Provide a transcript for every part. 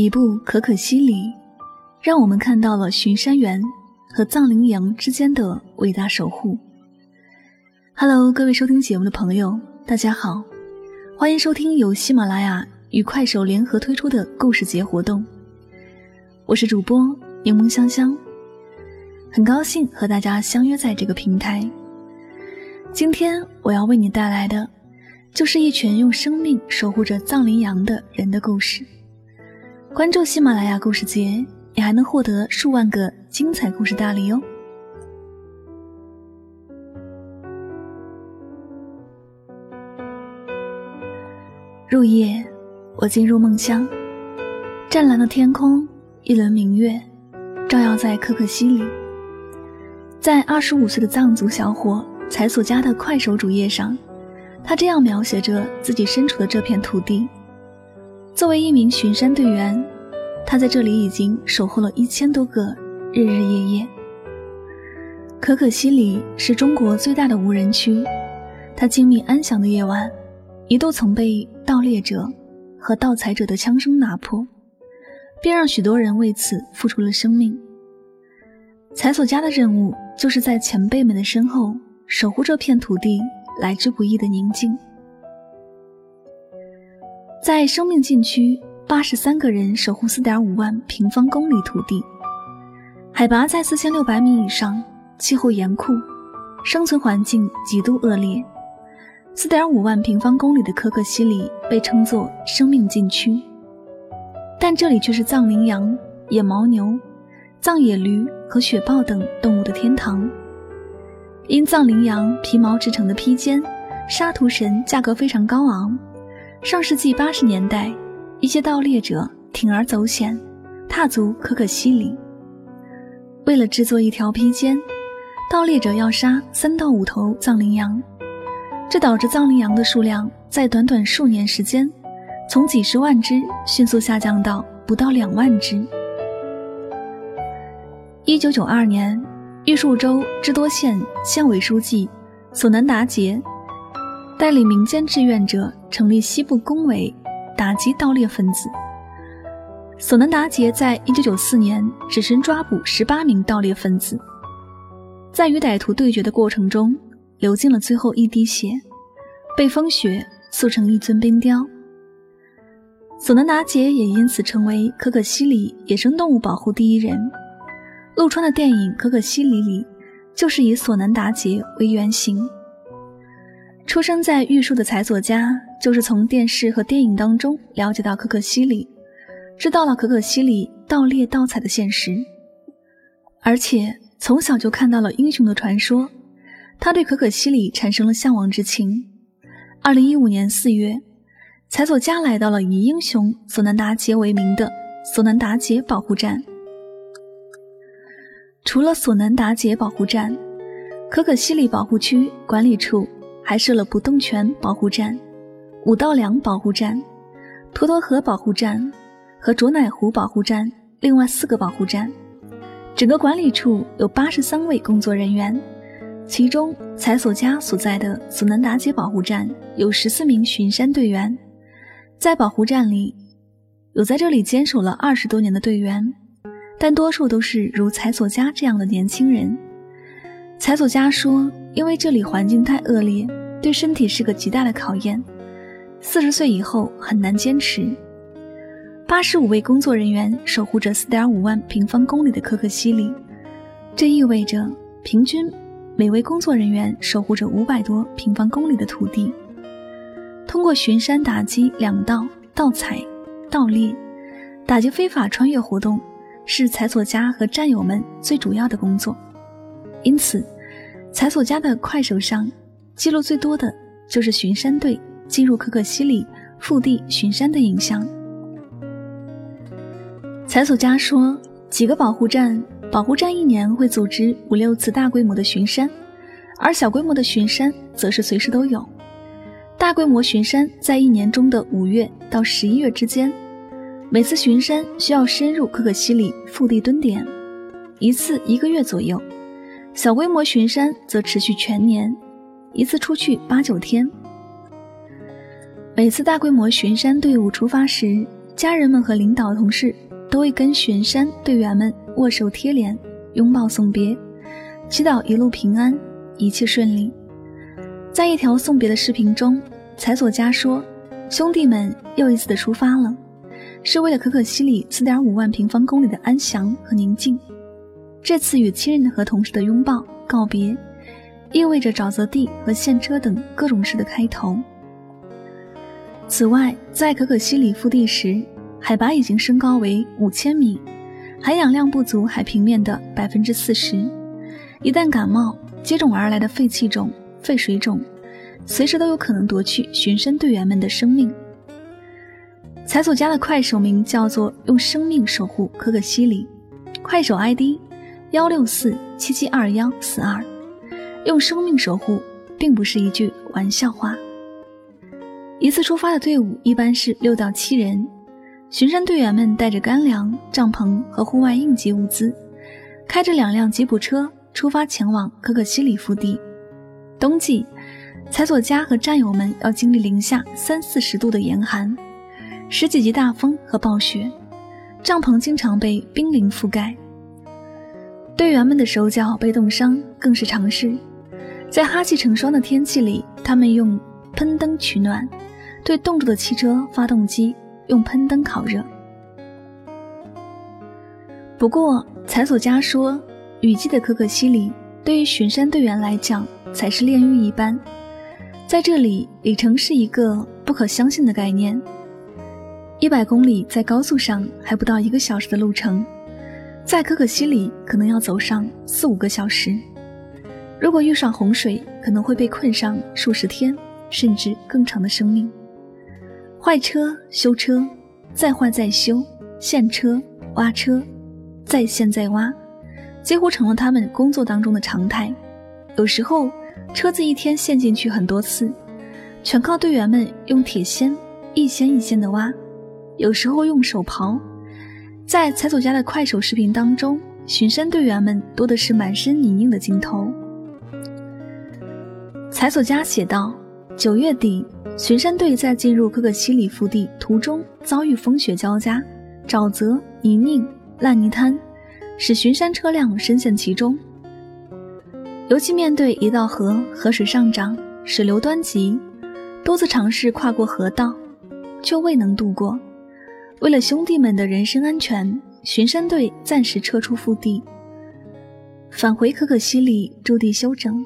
一部《可可西里》，让我们看到了巡山员和藏羚羊之间的伟大守护。Hello，各位收听节目的朋友，大家好，欢迎收听由喜马拉雅与快手联合推出的故事节活动。我是主播柠檬香香，很高兴和大家相约在这个平台。今天我要为你带来的，就是一群用生命守护着藏羚羊的人的故事。关注喜马拉雅故事节，你还能获得数万个精彩故事大礼哦！入夜，我进入梦乡，湛蓝的天空，一轮明月，照耀在可可西里。在二十五岁的藏族小伙才索加的快手主页上，他这样描写着自己身处的这片土地。作为一名巡山队员，他在这里已经守候了一千多个日日夜夜。可可西里是中国最大的无人区，它静谧安详的夜晚，一度曾被盗猎者和盗采者的枪声打破，便让许多人为此付出了生命。采索家的任务就是在前辈们的身后守护这片土地来之不易的宁静。在生命禁区，八十三个人守护四点五万平方公里土地，海拔在四千六百米以上，气候严酷，生存环境极度恶劣。四点五万平方公里的可可西里被称作生命禁区，但这里却是藏羚羊、野牦牛、藏野驴和雪豹等动物的天堂。因藏羚羊皮毛制成的披肩，沙图神价格非常高昂。上世纪八十年代，一些盗猎者铤而走险，踏足可可西里。为了制作一条披肩，盗猎者要杀三到五头藏羚羊，这导致藏羚羊的数量在短短数年时间，从几十万只迅速下降到不到两万只。一九九二年，玉树州芝多县县委书记索南达杰。带领民间志愿者成立西部工委，打击盗猎分子。索南达杰在一九九四年只身抓捕十八名盗猎分子，在与歹徒对决的过程中流尽了最后一滴血，被风雪塑成一尊冰雕。索南达杰也因此成为可可西里野生动物保护第一人。陆川的电影《可可西里》里就是以索南达杰为原型。出生在玉树的才佐家，就是从电视和电影当中了解到可可西里，知道了可可西里盗猎盗采的现实，而且从小就看到了英雄的传说，他对可可西里产生了向往之情。二零一五年四月，才佐家来到了以英雄索南达杰为名的索南达杰保护站。除了索南达杰保护站，可可西里保护区管理处。还设了不动泉保护站、五道梁保护站、沱沱河保护站和卓乃湖保护站，另外四个保护站。整个管理处有八十三位工作人员，其中才索家所在的索南达杰保护站有十四名巡山队员。在保护站里，有在这里坚守了二十多年的队员，但多数都是如才索家这样的年轻人。才索家说：“因为这里环境太恶劣。”对身体是个极大的考验，四十岁以后很难坚持。八十五位工作人员守护着四点五万平方公里的可可西里，这意味着平均每位工作人员守护着五百多平方公里的土地。通过巡山打击两盗、盗采、盗猎，打击非法穿越活动，是采索家和战友们最主要的工作。因此，采索家的快手上。记录最多的就是巡山队进入可可西里腹地巡山的影像。采索家说，几个保护站，保护站一年会组织五六次大规模的巡山，而小规模的巡山则是随时都有。大规模巡山在一年中的五月到十一月之间，每次巡山需要深入可可西里腹地蹲点，一次一个月左右；小规模巡山则持续全年。一次出去八九天。每次大规模巡山队伍出发时，家人们和领导同事都会跟巡山队员们握手贴脸、拥抱送别，祈祷一路平安，一切顺利。在一条送别的视频中，才佐佳说：“兄弟们又一次的出发了，是为了可可西里四点五万平方公里的安详和宁静。这次与亲人和同事的拥抱告别，意味着沼泽地和献车等各种事的开头。此外，在可可西里腹地时，海拔已经升高为五千米，含氧量不足海平面的百分之四十。一旦感冒，接踵而来的肺气肿。”肺水肿，随时都有可能夺去巡山队员们的生命。财所家的快手名叫做“用生命守护可可西里”，快手 ID：幺六四七七二幺四二。用生命守护，并不是一句玩笑话。一次出发的队伍一般是六到七人，巡山队员们带着干粮、帐篷和户外应急物资，开着两辆吉普车出发前往可可西里腹地。冬季，采佐家和战友们要经历零下三四十度的严寒，十几级大风和暴雪，帐篷经常被冰凌覆盖。队员们的手脚被冻伤更是常事，在哈气成霜的天气里，他们用喷灯取暖，对冻住的汽车发动机用喷灯烤热。不过，采索家说，雨季的可可西里对于巡山队员来讲。才是炼狱一般，在这里，里程是一个不可相信的概念。一百公里在高速上还不到一个小时的路程，在可可西里可能要走上四五个小时。如果遇上洪水，可能会被困上数十天，甚至更长的生命。坏车、修车，再坏再修，现车、挖车，再现再挖，几乎成了他们工作当中的常态。有时候，车子一天陷进去很多次，全靠队员们用铁锨一锨一锨的挖；有时候用手刨。在财佐家的快手视频当中，巡山队员们多的是满身泥泞的镜头。财佐家写道：“九月底，巡山队在进入可可西里腹地途中遭遇风雪交加，沼泽、泥泞、烂泥滩，使巡山车辆深陷其中。”尤其面对一道河，河水上涨，水流湍急，多次尝试跨过河道，却未能渡过。为了兄弟们的人身安全，巡山队暂时撤出腹地，返回可可西里驻地休整。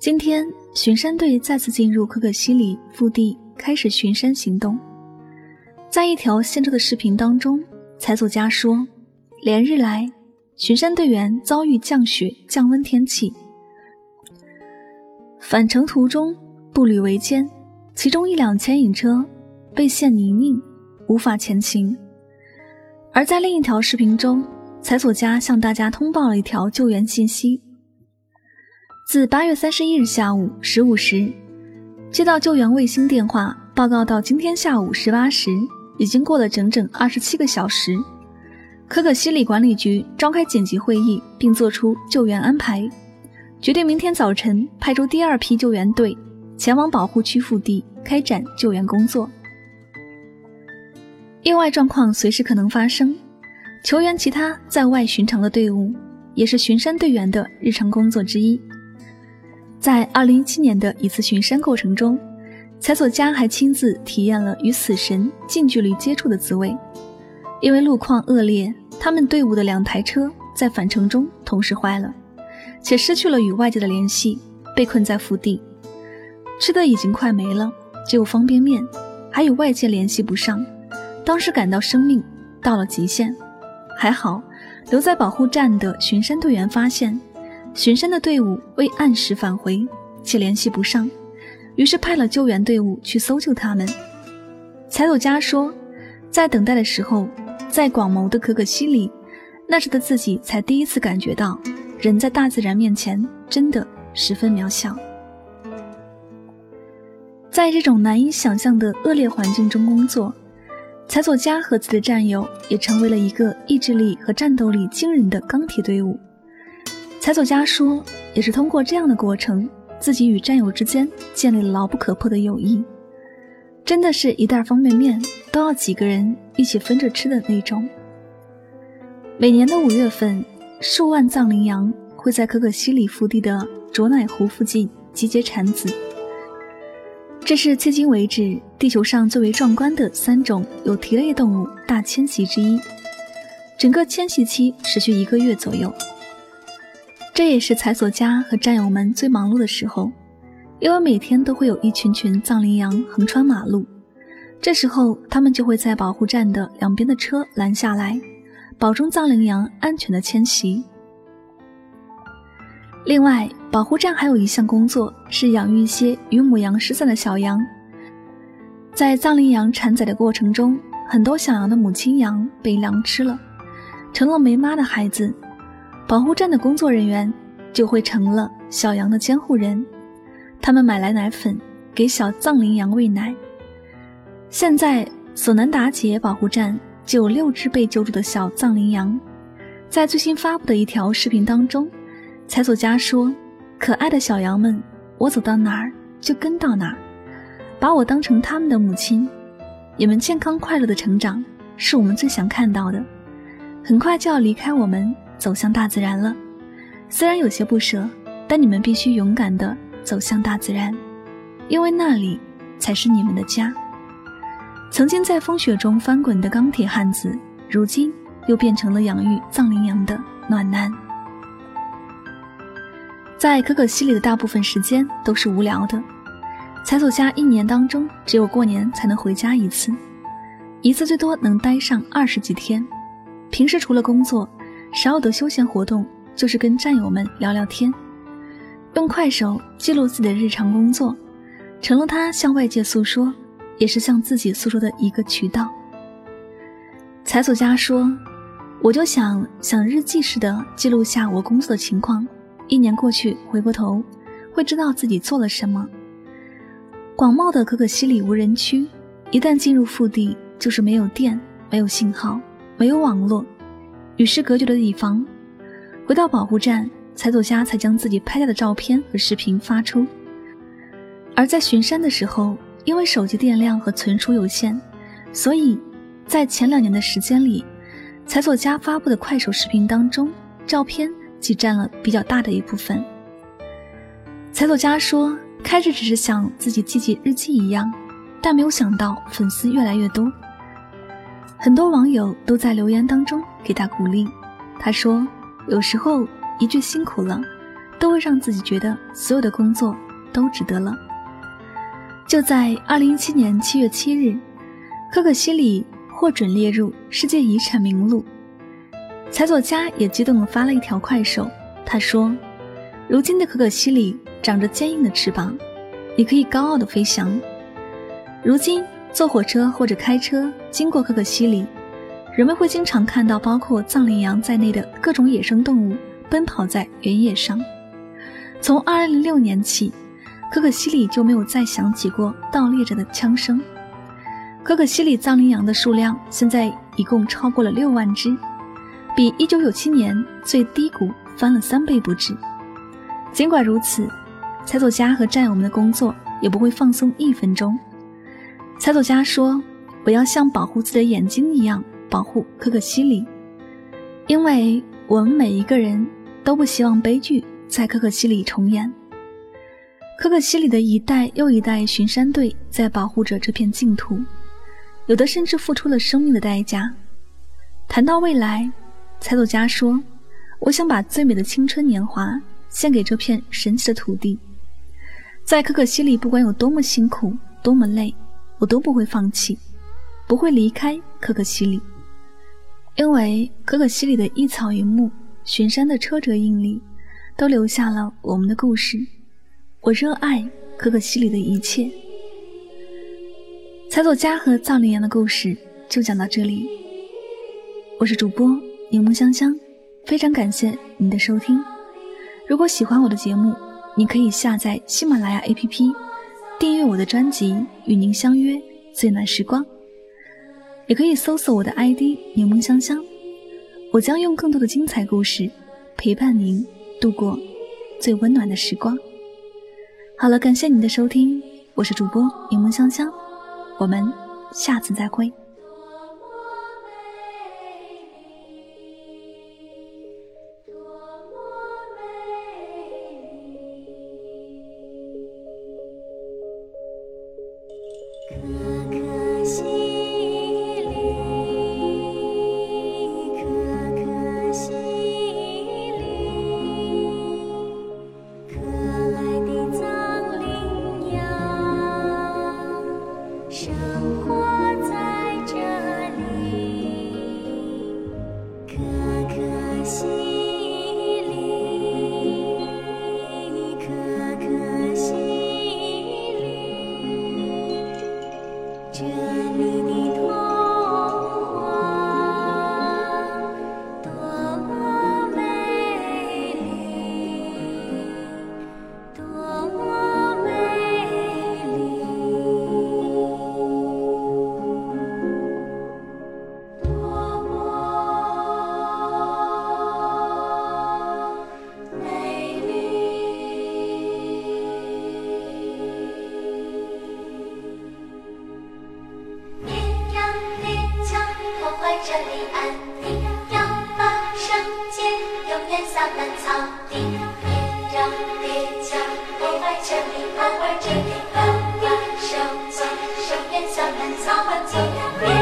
今天，巡山队再次进入可可西里腹地，开始巡山行动。在一条现车的视频当中，采佐家说，连日来，巡山队员遭遇降雪、降温天气。返程途中步履维艰，其中一辆牵引车被陷泥泞，无法前行。而在另一条视频中，采索家向大家通报了一条救援信息：自八月三十一日下午十五时接到救援卫星电话报告，到今天下午十八时，已经过了整整二十七个小时。可可西里管理局召开紧急会议，并作出救援安排。决定明天早晨派出第二批救援队前往保护区腹地开展救援工作。意外状况随时可能发生，求援其他在外巡常的队伍也是巡山队员的日常工作之一。在2017年的一次巡山过程中，采索加还亲自体验了与死神近距离接触的滋味。因为路况恶劣，他们队伍的两台车在返程中同时坏了。且失去了与外界的联系，被困在腹地，吃的已经快没了，只有方便面，还与外界联系不上。当时感到生命到了极限，还好留在保护站的巡山队员发现，巡山的队伍未按时返回，且联系不上，于是派了救援队伍去搜救他们。柴友佳说，在等待的时候，在广袤的可可西里，那时的自己才第一次感觉到。人在大自然面前真的十分渺小，在这种难以想象的恶劣环境中工作，采佐家和自己的战友也成为了一个意志力和战斗力惊人的钢铁队伍。采佐家说，也是通过这样的过程，自己与战友之间建立了牢不可破的友谊。真的是一袋方便面都要几个人一起分着吃的那种。每年的五月份，数万藏羚羊会在可可西里腹地的卓乃湖附近集结产子。这是迄今为止地球上最为壮观的三种有蹄类动物大迁徙之一。整个迁徙期持续一个月左右，这也是采索家和战友们最忙碌的时候，因为每天都会有一群群藏羚羊横穿马路。这时候，他们就会在保护站的两边的车拦下来，保证藏羚羊安全的迁徙。另外，保护站还有一项工作是养育一些与母羊失散的小羊。在藏羚羊产崽的过程中，很多小羊的母亲羊被狼吃了。成了没妈的孩子，保护站的工作人员就会成了小羊的监护人。他们买来奶粉，给小藏羚羊喂奶。现在索南达杰保护站就有六只被救助的小藏羚羊。在最新发布的一条视频当中，采索家说：“可爱的小羊们，我走到哪儿就跟到哪儿，把我当成他们的母亲。你们健康快乐的成长，是我们最想看到的。”很快就要离开我们，走向大自然了。虽然有些不舍，但你们必须勇敢地走向大自然，因为那里才是你们的家。曾经在风雪中翻滚的钢铁汉子，如今又变成了养育藏羚羊的暖男。在可可西里的大部分时间都是无聊的，采索家一年当中只有过年才能回家一次，一次最多能待上二十几天。平时除了工作，少有的休闲活动就是跟战友们聊聊天，用快手记录自己的日常工作，成了他向外界诉说，也是向自己诉说的一个渠道。采索家说：“我就想想日记似的记录下我工作的情况，一年过去，回过头会知道自己做了什么。”广袤的可可西里无人区，一旦进入腹地，就是没有电，没有信号。没有网络，与世隔绝的地方。回到保护站，采走家才将自己拍下的照片和视频发出。而在巡山的时候，因为手机电量和存储有限，所以在前两年的时间里，采走家发布的快手视频当中，照片即占了比较大的一部分。采走家说，开始只是像自己记记日记一样，但没有想到粉丝越来越多。很多网友都在留言当中给他鼓励。他说：“有时候一句辛苦了，都会让自己觉得所有的工作都值得了。”就在二零一七年七月七日，可可西里获准列入世界遗产名录。采佐佳也激动地发了一条快手，他说：“如今的可可西里长着坚硬的翅膀，你可以高傲地飞翔。如今。”坐火车或者开车经过可可西里，人们会经常看到包括藏羚羊在内的各种野生动物奔跑在原野上。从2006年起，可可西里就没有再响起过盗猎者的枪声。可可西里藏羚羊的数量现在一共超过了六万只，比1997年最低谷翻了三倍不止。尽管如此，采走家和战友们的工作也不会放松一分钟。采走家说：“我要像保护自己的眼睛一样保护可可西里，因为我们每一个人都不希望悲剧在可可西里重演。可可西里的一代又一代巡山队在保护着这片净土，有的甚至付出了生命的代价。谈到未来，采走家说：‘我想把最美的青春年华献给这片神奇的土地，在可可西里，不管有多么辛苦，多么累。’”我都不会放弃，不会离开可可西里，因为可可西里的一草一木、巡山的车辙印里，都留下了我们的故事。我热爱可可西里的一切。采走家和藏羚羊的故事就讲到这里。我是主播柠檬香香，非常感谢您的收听。如果喜欢我的节目，你可以下载喜马拉雅 APP。订阅我的专辑，与您相约最暖时光。也可以搜索我的 ID“ 柠檬香香”，我将用更多的精彩故事陪伴您度过最温暖的时光。好了，感谢您的收听，我是主播柠檬香香，我们下次再会。草花走，